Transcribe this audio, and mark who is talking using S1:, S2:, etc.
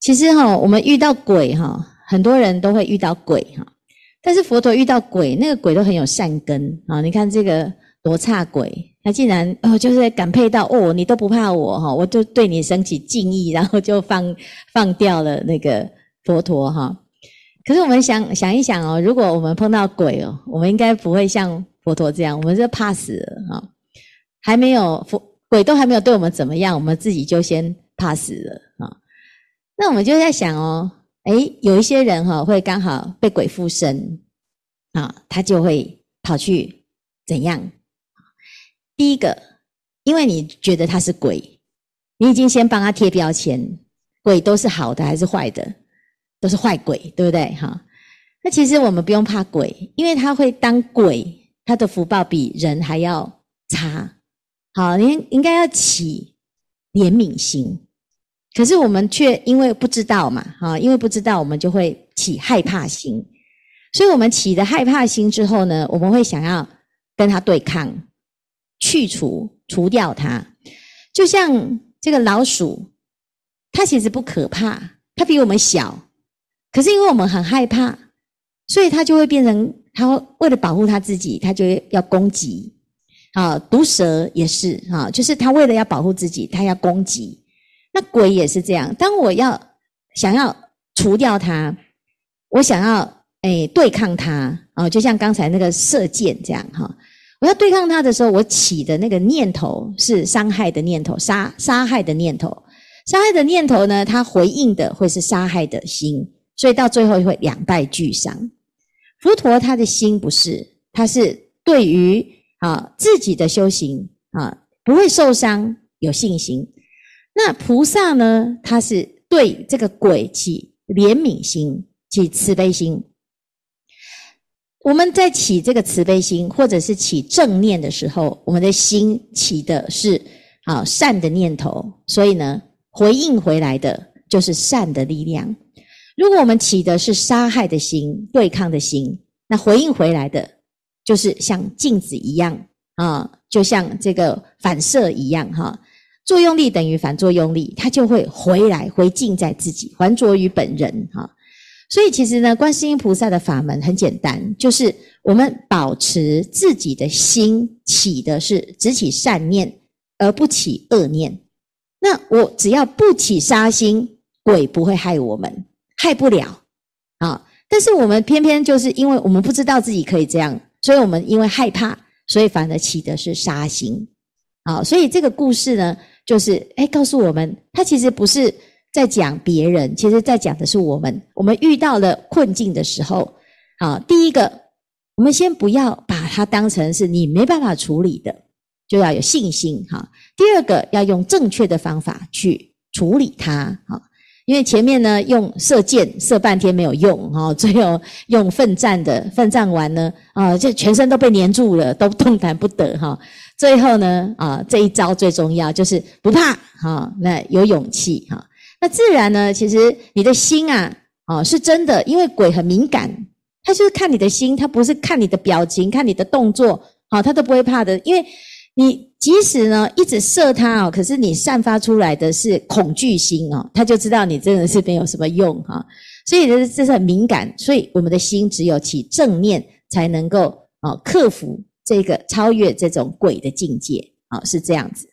S1: 其实哈，我们遇到鬼哈，很多人都会遇到鬼哈。但是佛陀遇到鬼，那个鬼都很有善根啊。你看这个罗刹鬼，他竟然哦，就是感佩到哦，你都不怕我哈，我就对你升起敬意，然后就放 放掉了那个佛陀哈。可是我们想想一想哦，如果我们碰到鬼哦，我们应该不会像佛陀这样，我们就怕死了哈。还没有佛鬼都还没有对我们怎么样，我们自己就先怕死了啊。那我们就在想哦，诶，有一些人哈会刚好被鬼附身啊，他就会跑去怎样？第一个，因为你觉得他是鬼，你已经先帮他贴标签，鬼都是好的还是坏的？都是坏鬼，对不对？哈，那其实我们不用怕鬼，因为他会当鬼，他的福报比人还要差。好，你应该要起怜悯心。可是我们却因为不知道嘛，哈，因为不知道，我们就会起害怕心。所以，我们起的害怕心之后呢，我们会想要跟他对抗，去除、除掉它。就像这个老鼠，它其实不可怕，它比我们小，可是因为我们很害怕，所以他就会变成，他为了保护他自己，他就要攻击。啊，毒蛇也是啊，就是他为了要保护自己，他要攻击。那鬼也是这样，当我要想要除掉它，我想要诶对抗它啊，就像刚才那个射箭这样哈，我要对抗它的时候，我起的那个念头是伤害的念头，杀杀害的念头，杀害的念头呢，它回应的会是杀害的心，所以到最后会两败俱伤。佛陀他的心不是，他是对于啊自己的修行啊不会受伤，有信心。那菩萨呢？他是对这个鬼起怜悯心，起慈悲心。我们在起这个慈悲心，或者是起正念的时候，我们的心起的是啊善的念头，所以呢，回应回来的就是善的力量。如果我们起的是杀害的心、对抗的心，那回应回来的就是像镜子一样啊，就像这个反射一样哈。作用力等于反作用力，它就会回来回敬在自己，还着于本人哈。所以其实呢，观世音菩萨的法门很简单，就是我们保持自己的心起的是只起善念，而不起恶念。那我只要不起杀心，鬼不会害我们，害不了啊。但是我们偏偏就是因为我们不知道自己可以这样，所以我们因为害怕，所以反而起的是杀心。啊，所以这个故事呢。就是，诶，告诉我们，他其实不是在讲别人，其实在讲的是我们。我们遇到了困境的时候，啊，第一个，我们先不要把它当成是你没办法处理的，就要有信心哈。第二个，要用正确的方法去处理它，哈，因为前面呢用射箭射半天没有用，哈，最后用奋战的奋战完呢，啊，就全身都被黏住了，都动弹不得，哈。最后呢，啊，这一招最重要，就是不怕，哈，那有勇气，哈，那自然呢，其实你的心啊，啊，是真的，因为鬼很敏感，他就是看你的心，他不是看你的表情，看你的动作，好，他都不会怕的，因为你即使呢一直射他哦，可是你散发出来的是恐惧心哦，他就知道你真的是没有什么用哈，所以这这是很敏感，所以我们的心只有起正念，才能够啊克服。这个超越这种鬼的境界啊，是这样子。